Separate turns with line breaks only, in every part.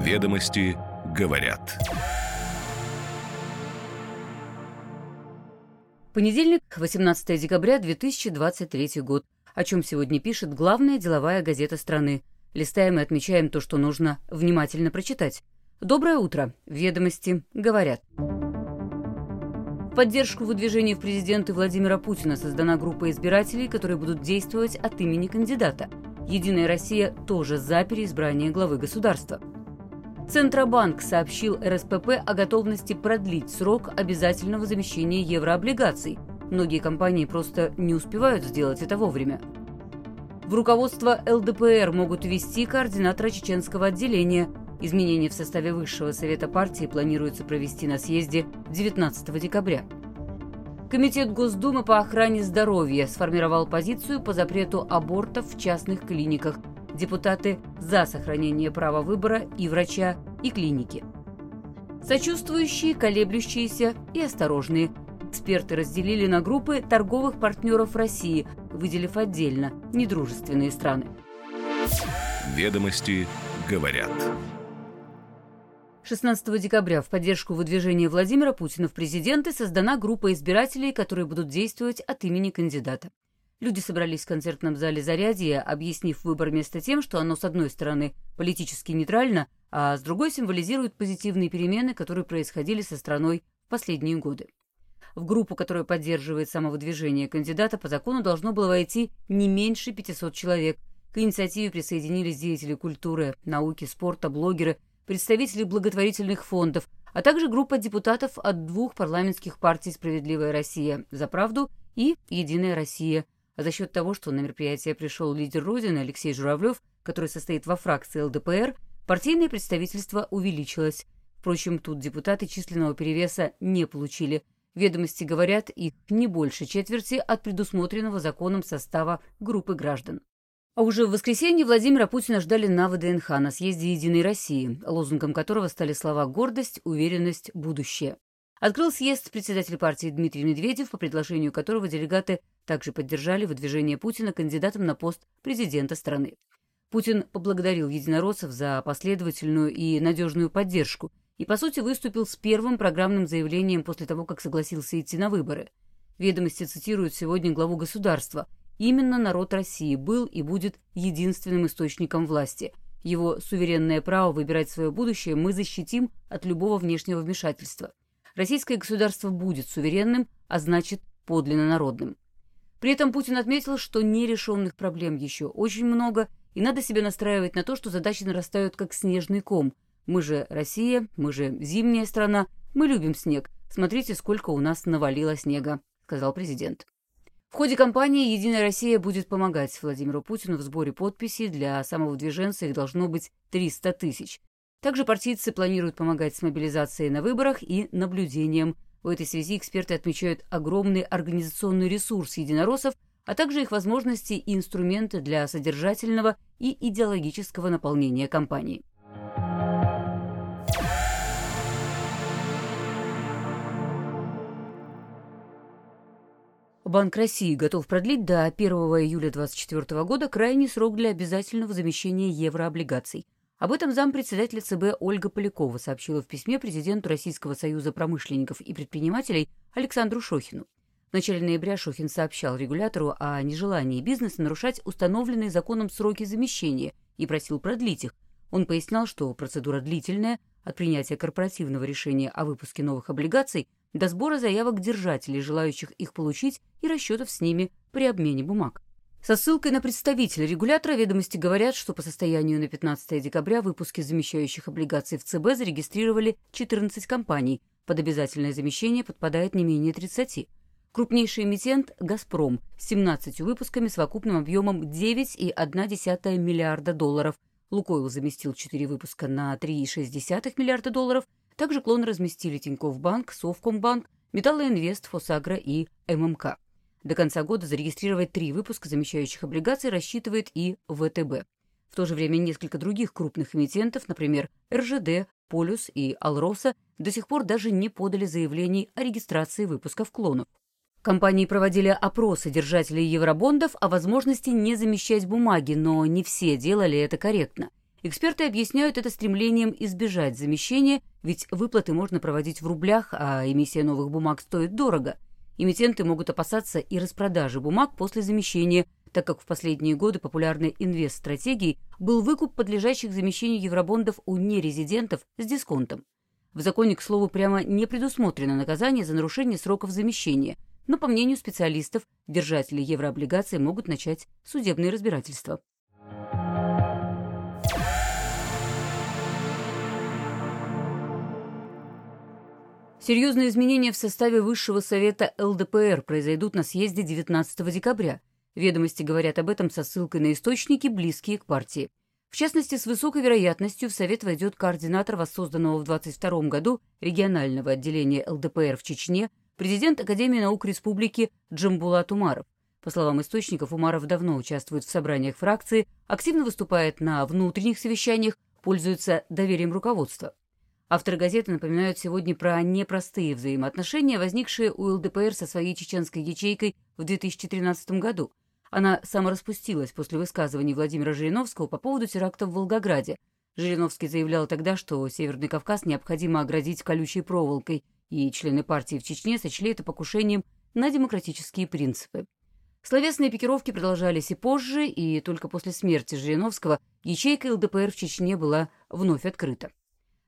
Ведомости говорят.
Понедельник, 18 декабря 2023 год. О чем сегодня пишет главная деловая газета страны. Листаем и отмечаем то, что нужно внимательно прочитать. Доброе утро. Ведомости говорят. Поддержку выдвижения в президенты Владимира Путина создана группа избирателей, которые будут действовать от имени кандидата. «Единая Россия» тоже за переизбрание главы государства. Центробанк сообщил РСПП о готовности продлить срок обязательного замещения еврооблигаций. Многие компании просто не успевают сделать это вовремя. В руководство ЛДПР могут ввести координатора чеченского отделения. Изменения в составе Высшего совета партии планируется провести на съезде 19 декабря. Комитет Госдумы по охране здоровья сформировал позицию по запрету абортов в частных клиниках. Депутаты за сохранение права выбора и врача, и клиники. Сочувствующие, колеблющиеся и осторожные. Эксперты разделили на группы торговых партнеров России, выделив отдельно недружественные страны.
Ведомости говорят.
16 декабря в поддержку выдвижения Владимира Путина в президенты создана группа избирателей, которые будут действовать от имени кандидата. Люди собрались в концертном зале «Зарядье», объяснив выбор места тем, что оно, с одной стороны, политически нейтрально, а с другой символизирует позитивные перемены, которые происходили со страной в последние годы. В группу, которая поддерживает самовыдвижение кандидата, по закону должно было войти не меньше 500 человек. К инициативе присоединились деятели культуры, науки, спорта, блогеры – представители благотворительных фондов, а также группа депутатов от двух парламентских партий «Справедливая Россия» «За правду» и «Единая Россия». А за счет того, что на мероприятие пришел лидер Родины Алексей Журавлев, который состоит во фракции ЛДПР, партийное представительство увеличилось. Впрочем, тут депутаты численного перевеса не получили. Ведомости говорят, их не больше четверти от предусмотренного законом состава группы граждан. А уже в воскресенье Владимира Путина ждали на ВДНХ на съезде «Единой России», лозунгом которого стали слова «гордость», «уверенность», «будущее». Открыл съезд председатель партии Дмитрий Медведев, по предложению которого делегаты также поддержали выдвижение Путина кандидатом на пост президента страны. Путин поблагодарил единороссов за последовательную и надежную поддержку и, по сути, выступил с первым программным заявлением после того, как согласился идти на выборы. Ведомости цитируют сегодня главу государства – Именно народ России был и будет единственным источником власти. Его суверенное право выбирать свое будущее мы защитим от любого внешнего вмешательства. Российское государство будет суверенным, а значит подлинно народным. При этом Путин отметил, что нерешенных проблем еще очень много, и надо себя настраивать на то, что задачи нарастают как снежный ком. Мы же Россия, мы же зимняя страна, мы любим снег. Смотрите, сколько у нас навалило снега, сказал президент. В ходе кампании «Единая Россия» будет помогать Владимиру Путину в сборе подписей. Для самого движенца их должно быть 300 тысяч. Также партийцы планируют помогать с мобилизацией на выборах и наблюдением. В этой связи эксперты отмечают огромный организационный ресурс единороссов, а также их возможности и инструменты для содержательного и идеологического наполнения кампании. Банк России готов продлить до 1 июля 2024 года крайний срок для обязательного замещения еврооблигаций. Об этом зампредседателя ЦБ Ольга Полякова сообщила в письме президенту Российского союза промышленников и предпринимателей Александру Шохину. В начале ноября Шохин сообщал регулятору о нежелании бизнеса нарушать установленные законом сроки замещения и просил продлить их. Он пояснял, что процедура длительная, от принятия корпоративного решения о выпуске новых облигаций – до сбора заявок держателей, желающих их получить, и расчетов с ними при обмене бумаг. Со ссылкой на представителя регулятора ведомости говорят, что по состоянию на 15 декабря выпуски замещающих облигаций в ЦБ зарегистрировали 14 компаний. Под обязательное замещение подпадает не менее 30. Крупнейший эмитент «Газпром» с 17 выпусками совокупным объемом 9,1 миллиарда долларов. «Лукойл» заместил 4 выпуска на 3,6 миллиарда долларов – также клоны разместили Тинькофф Банк, Совкомбанк, Металлоинвест, Фосагро и ММК. До конца года зарегистрировать три выпуска замещающих облигаций рассчитывает и ВТБ. В то же время несколько других крупных эмитентов, например, РЖД, Полюс и Алроса, до сих пор даже не подали заявлений о регистрации выпусков клонов. Компании проводили опросы держателей евробондов о возможности не замещать бумаги, но не все делали это корректно. Эксперты объясняют это стремлением избежать замещения, ведь выплаты можно проводить в рублях, а эмиссия новых бумаг стоит дорого. Эмитенты могут опасаться и распродажи бумаг после замещения, так как в последние годы популярной инвест-стратегией был выкуп подлежащих замещению евробондов у нерезидентов с дисконтом. В законе, к слову, прямо не предусмотрено наказание за нарушение сроков замещения, но, по мнению специалистов, держатели еврооблигаций могут начать судебные разбирательства. Серьезные изменения в составе Высшего совета ЛДПР произойдут на съезде 19 декабря. Ведомости говорят об этом со ссылкой на источники, близкие к партии. В частности, с высокой вероятностью в Совет войдет координатор воссозданного в 22 году регионального отделения ЛДПР в Чечне, президент Академии наук Республики Джамбулат Умаров. По словам источников, Умаров давно участвует в собраниях фракции, активно выступает на внутренних совещаниях, пользуется доверием руководства. Авторы газеты напоминают сегодня про непростые взаимоотношения, возникшие у ЛДПР со своей чеченской ячейкой в 2013 году. Она самораспустилась после высказываний Владимира Жириновского по поводу теракта в Волгограде. Жириновский заявлял тогда, что Северный Кавказ необходимо оградить колючей проволокой, и члены партии в Чечне сочли это покушением на демократические принципы. Словесные пикировки продолжались и позже, и только после смерти Жириновского ячейка ЛДПР в Чечне была вновь открыта.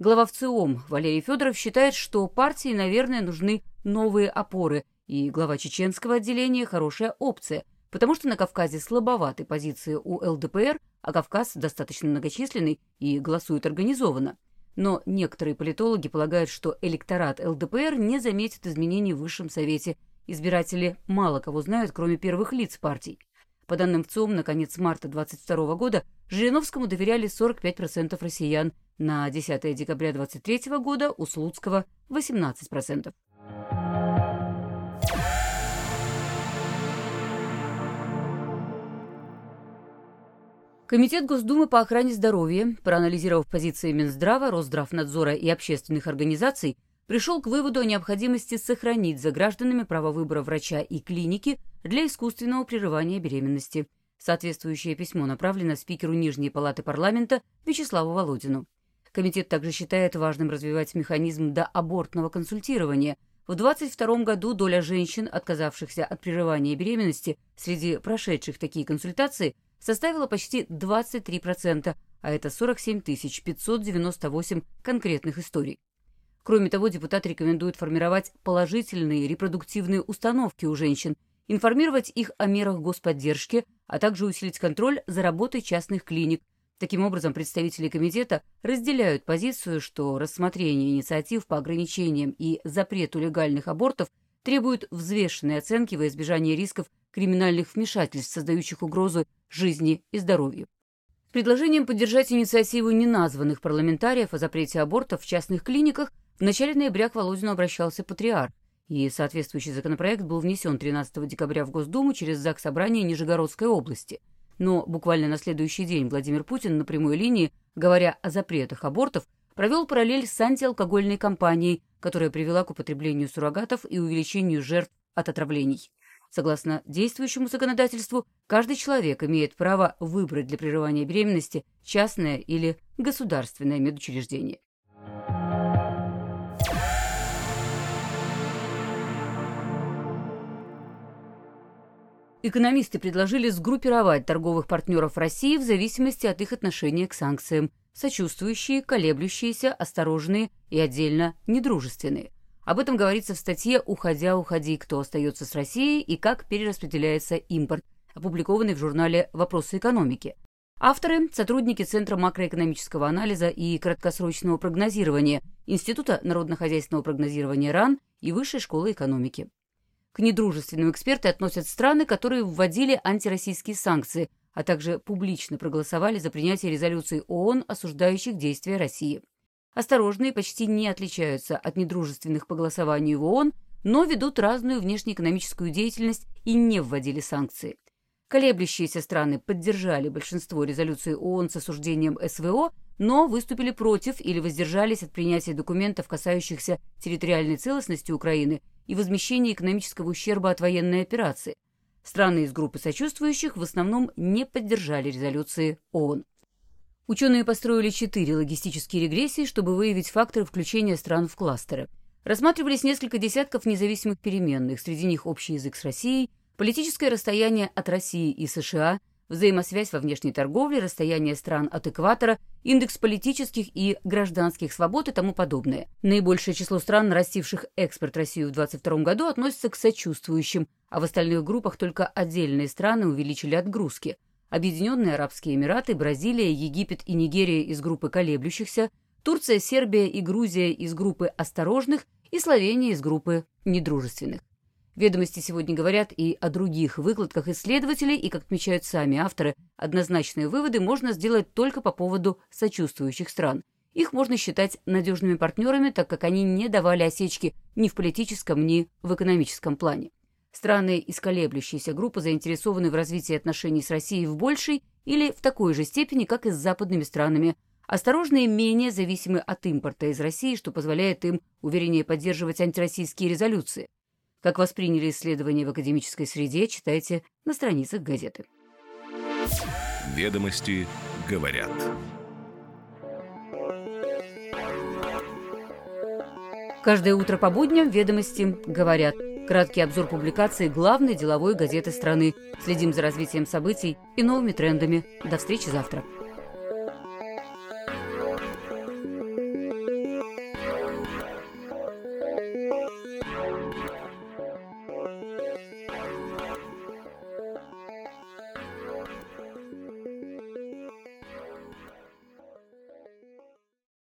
Глава ВЦИОМ Валерий Федоров считает, что партии, наверное, нужны новые опоры, и глава чеченского отделения – хорошая опция, потому что на Кавказе слабоваты позиции у ЛДПР, а Кавказ достаточно многочисленный и голосует организованно. Но некоторые политологи полагают, что электорат ЛДПР не заметит изменений в Высшем Совете. Избиратели мало кого знают, кроме первых лиц партий. По данным ВЦИОМ, на конец марта 2022 года Жириновскому доверяли 45% россиян, на 10 декабря 2023 года у Слуцкого 18%. Комитет Госдумы по охране здоровья, проанализировав позиции Минздрава, Росздравнадзора и общественных организаций, пришел к выводу о необходимости сохранить за гражданами право выбора врача и клиники для искусственного прерывания беременности. Соответствующее письмо направлено спикеру Нижней палаты парламента Вячеславу Володину. Комитет также считает важным развивать механизм доабортного консультирования. В 2022 году доля женщин, отказавшихся от прерывания беременности, среди прошедших такие консультации, составила почти 23%, а это 47 598 конкретных историй. Кроме того, депутат рекомендует формировать положительные репродуктивные установки у женщин, информировать их о мерах господдержки, а также усилить контроль за работой частных клиник, Таким образом, представители комитета разделяют позицию, что рассмотрение инициатив по ограничениям и запрету легальных абортов требует взвешенной оценки во избежание рисков криминальных вмешательств, создающих угрозу жизни и здоровью. С предложением поддержать инициативу неназванных парламентариев о запрете абортов в частных клиниках в начале ноября к Володину обращался патриарх, и соответствующий законопроект был внесен 13 декабря в Госдуму через ЗАГС Собрания Нижегородской области – но буквально на следующий день Владимир Путин на прямой линии, говоря о запретах абортов, провел параллель с антиалкогольной кампанией, которая привела к употреблению суррогатов и увеличению жертв от отравлений. Согласно действующему законодательству, каждый человек имеет право выбрать для прерывания беременности частное или государственное медучреждение. Экономисты предложили сгруппировать торговых партнеров России в зависимости от их отношения к санкциям, сочувствующие, колеблющиеся, осторожные и отдельно недружественные. Об этом говорится в статье «Уходя, уходи. Кто остается с Россией и как перераспределяется импорт», опубликованной в журнале «Вопросы экономики». Авторы – сотрудники Центра макроэкономического анализа и краткосрочного прогнозирования Института народно-хозяйственного прогнозирования РАН и Высшей школы экономики. К недружественным эксперты относят страны, которые вводили антироссийские санкции, а также публично проголосовали за принятие резолюций ООН, осуждающих действия России. Осторожные почти не отличаются от недружественных по голосованию в ООН, но ведут разную внешнеэкономическую деятельность и не вводили санкции. Колеблющиеся страны поддержали большинство резолюций ООН с осуждением СВО, но выступили против или воздержались от принятия документов, касающихся территориальной целостности Украины и возмещения экономического ущерба от военной операции. Страны из группы сочувствующих в основном не поддержали резолюции ООН. Ученые построили четыре логистические регрессии, чтобы выявить факторы включения стран в кластеры. Рассматривались несколько десятков независимых переменных, среди них общий язык с Россией, политическое расстояние от России и США, взаимосвязь во внешней торговле, расстояние стран от экватора, индекс политических и гражданских свобод и тому подобное. Наибольшее число стран, нарастивших экспорт России в 2022 году, относится к сочувствующим, а в остальных группах только отдельные страны увеличили отгрузки. Объединенные Арабские Эмираты, Бразилия, Египет и Нигерия из группы колеблющихся, Турция, Сербия и Грузия из группы осторожных и Словения из группы недружественных. Ведомости сегодня говорят и о других выкладках исследователей, и, как отмечают сами авторы, однозначные выводы можно сделать только по поводу сочувствующих стран. Их можно считать надежными партнерами, так как они не давали осечки ни в политическом, ни в экономическом плане. Страны из колеблющейся группы заинтересованы в развитии отношений с Россией в большей или в такой же степени, как и с западными странами. Осторожные менее зависимы от импорта из России, что позволяет им увереннее поддерживать антироссийские резолюции. Как восприняли исследования в академической среде, читайте на страницах газеты.
Ведомости говорят.
Каждое утро по будням ведомости говорят. Краткий обзор публикаций главной деловой газеты страны. Следим за развитием событий и новыми трендами. До встречи завтра.